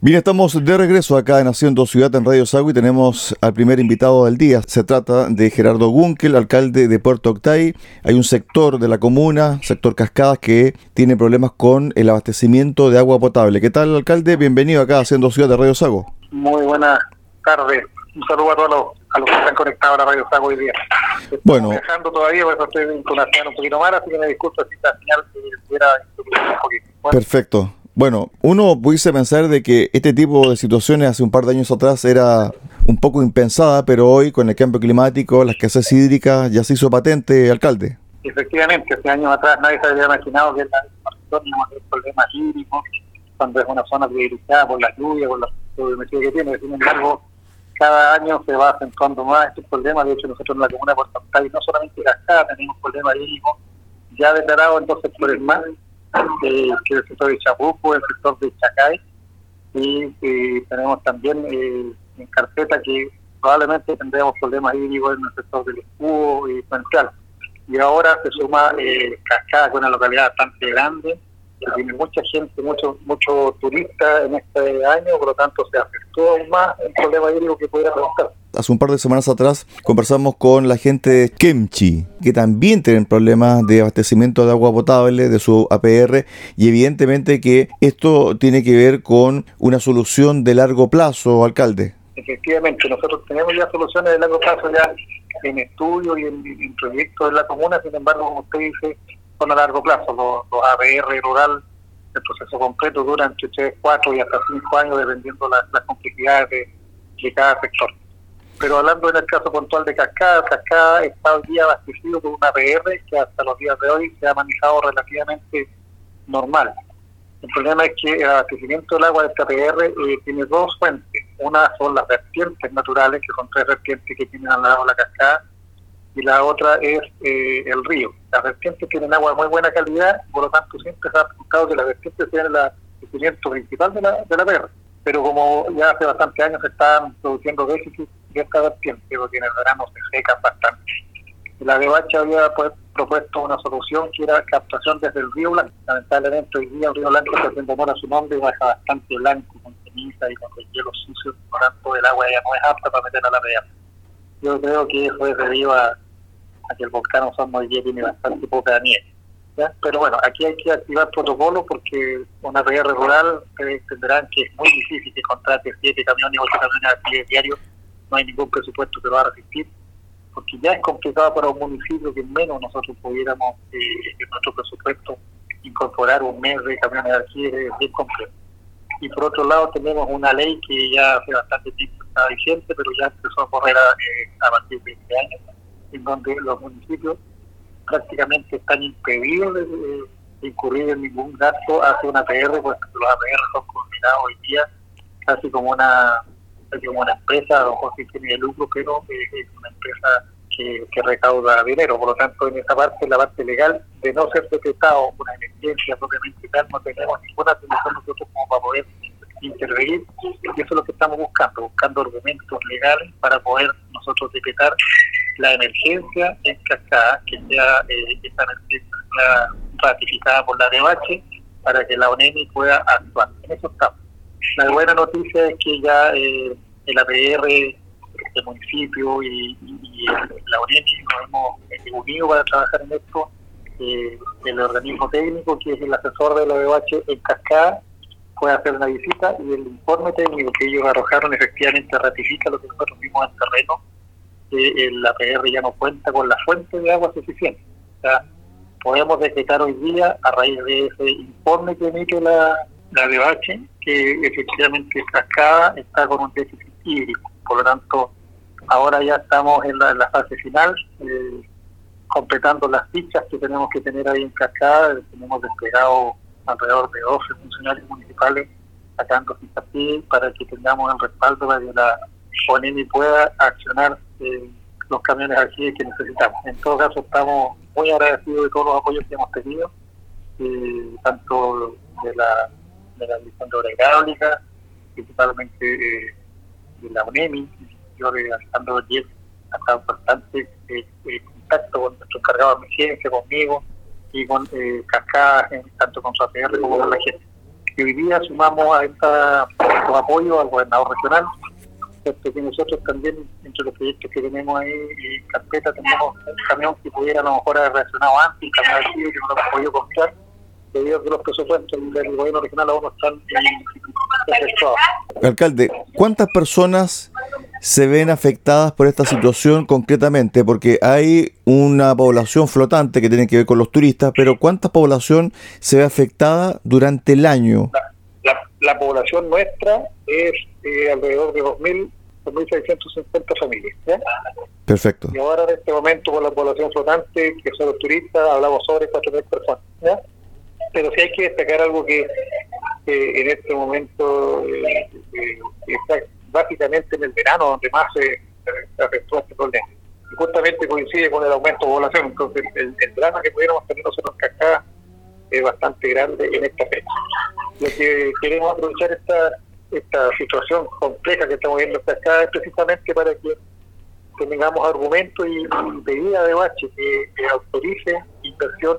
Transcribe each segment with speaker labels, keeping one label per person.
Speaker 1: Bien, estamos de regreso acá en Haciendo Ciudad en Radio Sago y tenemos al primer invitado del día. Se trata de Gerardo Gunkel, alcalde de Puerto Octay. Hay un sector de la comuna, sector Cascadas, que tiene problemas con el abastecimiento de agua potable. ¿Qué tal, alcalde? Bienvenido acá a Haciendo Ciudad de Radio Sago.
Speaker 2: Muy buenas tardes. Un saludo a todos los, a los que están conectados a la Radio Sago hoy día.
Speaker 1: Estoy bueno.
Speaker 2: viajando todavía, por eso estoy con una señal un poquito más, así que me disculpo si la señal estuviera un poquito.
Speaker 1: Bueno. Perfecto. Bueno, uno pudiese pensar de que este tipo de situaciones hace un par de años atrás era un poco impensada, pero hoy con el cambio climático, la escasez hídrica, ya se hizo patente, alcalde.
Speaker 2: Efectivamente, hace años atrás nadie se había imaginado que la íbamos a tener problemas hídricos cuando es una zona privilegiada por la lluvia, por la pluviometría que tiene. Sin embargo, cada año se va acentuando más estos problemas. De hecho, nosotros en la comuna de Puerto no solamente Cascada, tenemos problemas hídricos ya declarados en dos sectores más que es el sector de Chapuco, el sector de Chacay, y tenemos también eh, en carpeta que probablemente tendremos problemas hídricos en el sector del escudo y Puental. Y ahora se suma eh, Cascada, con una localidad bastante grande, que tiene mucha gente, mucho mucho turista en este año, por lo tanto se afectó aún más el problema hídrico que pudiera preguntar
Speaker 1: hace un par de semanas atrás conversamos con la gente de Kemchi, que también tienen problemas de abastecimiento de agua potable de su APR y evidentemente que esto tiene que ver con una solución de largo plazo, alcalde.
Speaker 2: Efectivamente, nosotros tenemos ya soluciones de largo plazo ya en estudio y en, proyectos de la comuna, sin embargo, como usted dice, son a largo plazo. Los, APR rural, el proceso completo dura entre 3, 4 y hasta 5 años, dependiendo las, las complejidades de cada sector. Pero hablando en el caso puntual de Cascada, Cascada está hoy día abastecido por una PR que hasta los días de hoy se ha manejado relativamente normal. El problema es que el abastecimiento del agua de esta PR eh, tiene dos fuentes. Una son las vertientes naturales, que son tres vertientes que tienen al lado de la cascada, y la otra es eh, el río. Las vertientes tienen agua de muy buena calidad, por lo tanto siempre se ha apuntado que las vertientes sean el abastecimiento principal de la, de la PR. Pero como ya hace bastantes años se están produciendo déficits de esta vertiente, porque en el verano se secan bastante. La de Bacha había pues, propuesto una solución que era captación desde el río Blanco. Lamentablemente hoy día el río Blanco se demora su nombre y baja bastante blanco, con ceniza y con el hielo sucio, por tanto el agua ya no es apta para meter a la PR. Yo creo que eso es debido a, que el volcán hoy día tiene bastante poca nieve. Pero bueno, aquí hay que activar protocolo porque una PR rural entenderán que es muy difícil que contrate siete camiones, ocho camiones aquí diarios no hay ningún presupuesto que lo va a resistir, porque ya es complicado para un municipio que menos nosotros pudiéramos eh, en nuestro presupuesto incorporar un mes de camiones de alquiler es bien complejo. Y por otro lado tenemos una ley que ya hace bastante tiempo está vigente, pero ya empezó a correr a, eh, a partir de este año, en donde los municipios prácticamente están impedidos de, incurrir en ningún gasto hacia una APR, pues los APR son combinados hoy día casi como una como una empresa, o sin tiene lucro, pero eh, es una empresa que, recauda dinero. Por lo tanto, en esa parte, la parte legal, de no ser decretado una emergencia propiamente tal, no tenemos ninguna atención nosotros como para poder intervenir. Y eso es lo que estamos buscando, buscando argumentos legales para poder nosotros decretar la emergencia en Cascada, que sea eh, esta emergencia ratificada por la DEBACHE, para que la ONEMI pueda actuar. En eso estamos. La buena noticia es que ya eh, el APR, el municipio y, la UNEMI nos hemos eh, unido para trabajar en esto. Eh, el organismo técnico, que es el asesor de la OEH en Cascada, puede hacer una visita y el informe técnico que ellos arrojaron efectivamente ratifica lo que nosotros vimos en terreno, que el APR ya no cuenta con la fuente de agua suficiente. O sea, podemos decretar hoy día, a raíz de ese informe que emite la, la DBH, que efectivamente Cascada está con un déficit hídrico. Por lo tanto, ahora ya estamos en la, fase final, eh, completando las fichas que tenemos que tener ahí en Cascada. Tenemos desplegado alrededor de 12 funcionarios municipales sacando fichas para que tengamos el respaldo para que la ONEMI pueda accionar eh, los camiones aquí que necesitamos. En todo caso, estamos muy agradecidos de todos los apoyos que hemos tenido, eh, tanto de la de de Obra Hidráulica, principalmente eh, de la UNEMI, yo de Alejandro Díez ha estado bastante eh, eh, contacto con nuestro encargado de emergencia, conmigo y con eh, Cascada, tanto con su APR como con la gente. Y hoy día sumamos a nuestro apoyo al gobernador regional, que nosotros también, entre los proyectos que tenemos ahí en carpeta, tenemos un camión que pudiera a lo mejor haber reaccionado antes, un camión archivo que no lo hemos podido comprar, debido a que los presupuestos del gobierno regional aún no están efectuados.
Speaker 1: Alcalde, ¿cuántas personas se ven afectadas por esta situación concretamente? Porque hay una población flotante que tiene que ver con los turistas, pero ¿cuánta población se ve afectada durante el año?
Speaker 2: La, población nuestra es eh, alrededor de 2.000 2.650 familias.
Speaker 1: Perfecto.
Speaker 2: Y ahora en este momento con la población flotante, que son los turistas, hablamos sobre 4.000 personas. Pero sí hay que destacar algo que en este momento eh, eh, está básicamente en el verano donde más se, afectó este problema. Y justamente coincide con el aumento de población, entonces el, drama que pudiéramos tener nosotros en Cascada es bastante grande en esta fecha. Lo que queremos aprovechar esta esta situación compleja que estamos viendo hasta acá es precisamente para que tengamos argumentos y, medidas de bache que, autorice inversión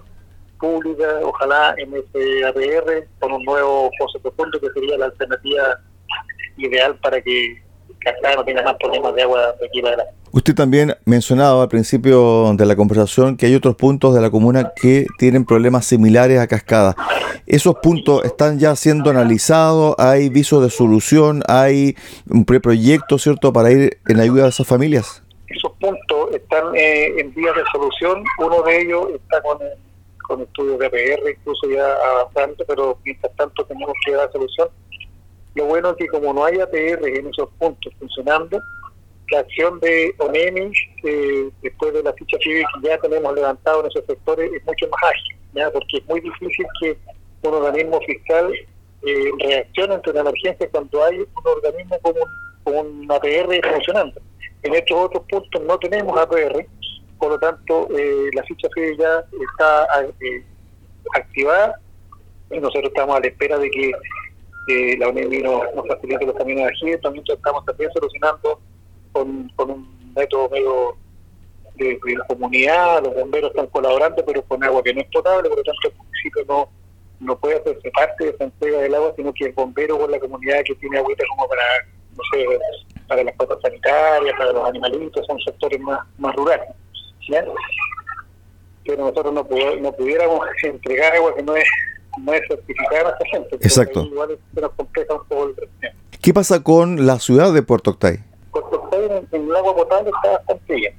Speaker 2: pública, ojalá en ese APR, con un nuevo pozo profundo que sería la alternativa ideal para que acá no tenga más problemas de agua de aquí para adelante.
Speaker 1: Usted también mencionaba al principio de la conversación que hay otros puntos de la comuna que tienen problemas similares a Cascada. ¿Esos puntos están ya siendo analizados? ¿Hay visos de solución? ¿Hay un preproyecto, cierto, para ir en ayuda de esas familias?
Speaker 2: Esos puntos están eh, en vías de solución. Uno de ellos está con, con estudios de APR, incluso ya avanzando, pero mientras tanto tenemos que dar solución. Lo bueno es que como no hay APR en esos puntos funcionando, la acción de ONEMI, después de la ficha civil que ya tenemos levantado en esos sectores, es mucho más ágil, ¿ya? porque es muy difícil que un organismo fiscal eh, reaccione ante una emergencia cuando hay un organismo como un, APR funcionando. En estos otros puntos no tenemos APR, por lo tanto eh, la ficha civil ya está eh, activada y nosotros estamos a la espera de que la ONEMI nos, facilite los caminos de aquí, también estamos también solucionando con, un método medio de, la comunidad, los bomberos están colaborando, pero con agua que no es potable, por lo tanto el municipio no, no puede hacerse parte de esa entrega del agua, sino que el bombero con la comunidad que tiene agüita como para, no sé, para las cosas sanitarias, para los animalitos, son sectores más, más rurales. Pero nosotros no, no pudiéramos entregar agua que no es, no es certificada a esta gente.
Speaker 1: Exacto.
Speaker 2: Igual se nos complica un poco el
Speaker 1: ¿Qué pasa con la ciudad de Puerto Octay?
Speaker 2: en, el agua potable está bastante bien.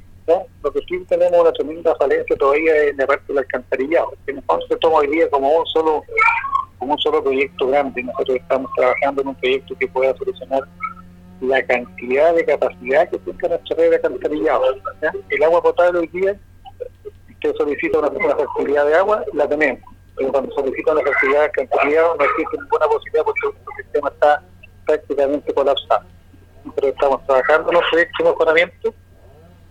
Speaker 2: Lo que sí tenemos una tremenda falencia todavía en la parte del alcantarillado. El fondo se toma hoy día como un solo como un solo proyecto grande. Nosotros estamos trabajando en un proyecto que pueda solucionar la cantidad de capacidad que tiene nuestra red de alcantarillado. El agua potable hoy día, usted solicita una, facilidad de agua, la tenemos. Pero cuando solicita una facilidad de alcantarillado no existe ninguna posibilidad porque el sistema está prácticamente colapsado pero estamos trabajando en los proyectos de mejoramiento.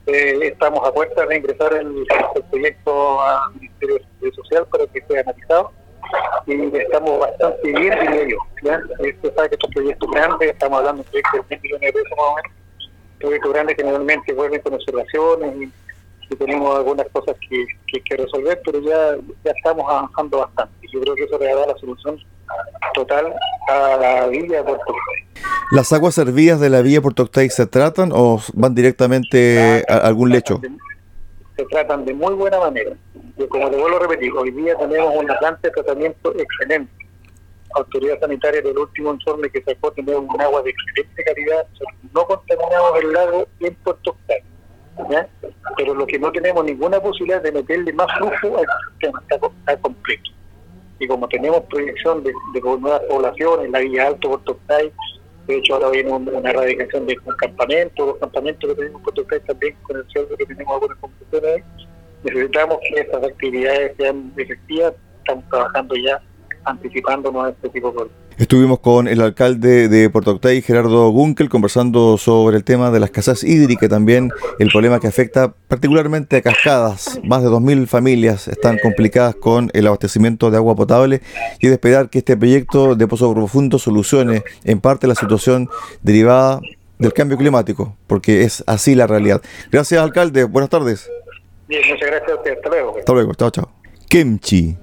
Speaker 2: Eh, estamos a puerta de ingresar el, proyecto al Ministerio de Social para que sea analizado y estamos bastante bien, diría yo. ¿ya? Usted sabe que estos proyectos grandes, estamos hablando de proyectos de 10 millones de pesos más o menos, proyectos grandes generalmente vuelven con observaciones y, tenemos algunas cosas que, que resolver, pero ya, ya estamos avanzando bastante. Yo creo que eso le da la solución total a la villa de Puerto
Speaker 1: ¿Las aguas servidas de la vía Puerto Octay se tratan o van directamente a algún lecho?
Speaker 2: se tratan de muy buena manera. Como te vuelvo a repetir, hoy día tenemos una planta de tratamiento excelente. Autoridad sanitaria del último informe que sacó tenemos un agua de excelente calidad. No contaminamos el lago en Puerto Octay. Pero lo que no tenemos ninguna posibilidad de meterle más flujo al sistema, está completo y como tenemos proyección de, nuevas poblaciones, la Villa Alto, Puerto Octay, de hecho ahora viene una erradicación de un campamento, dos campamentos que tenemos en Puerto Octay también con el cielo que tenemos algunas conclusiones, necesitamos que estas actividades sean efectivas, estamos trabajando ya anticipándonos a este tipo de problemas.
Speaker 1: Estuvimos con el alcalde de Puerto Octay, Gerardo Gunkel, conversando sobre el tema de las casas hídricas también el problema que afecta particularmente a cascadas. Más de 2.000 familias están complicadas con el abastecimiento de agua potable y de esperar que este proyecto de Pozo Profundo solucione en parte la situación derivada del cambio climático, porque es así la realidad. Gracias, alcalde. Buenas tardes.
Speaker 2: Bien, muchas gracias a usted. Hasta luego.
Speaker 1: Hasta luego. Chao, chao. Kemchi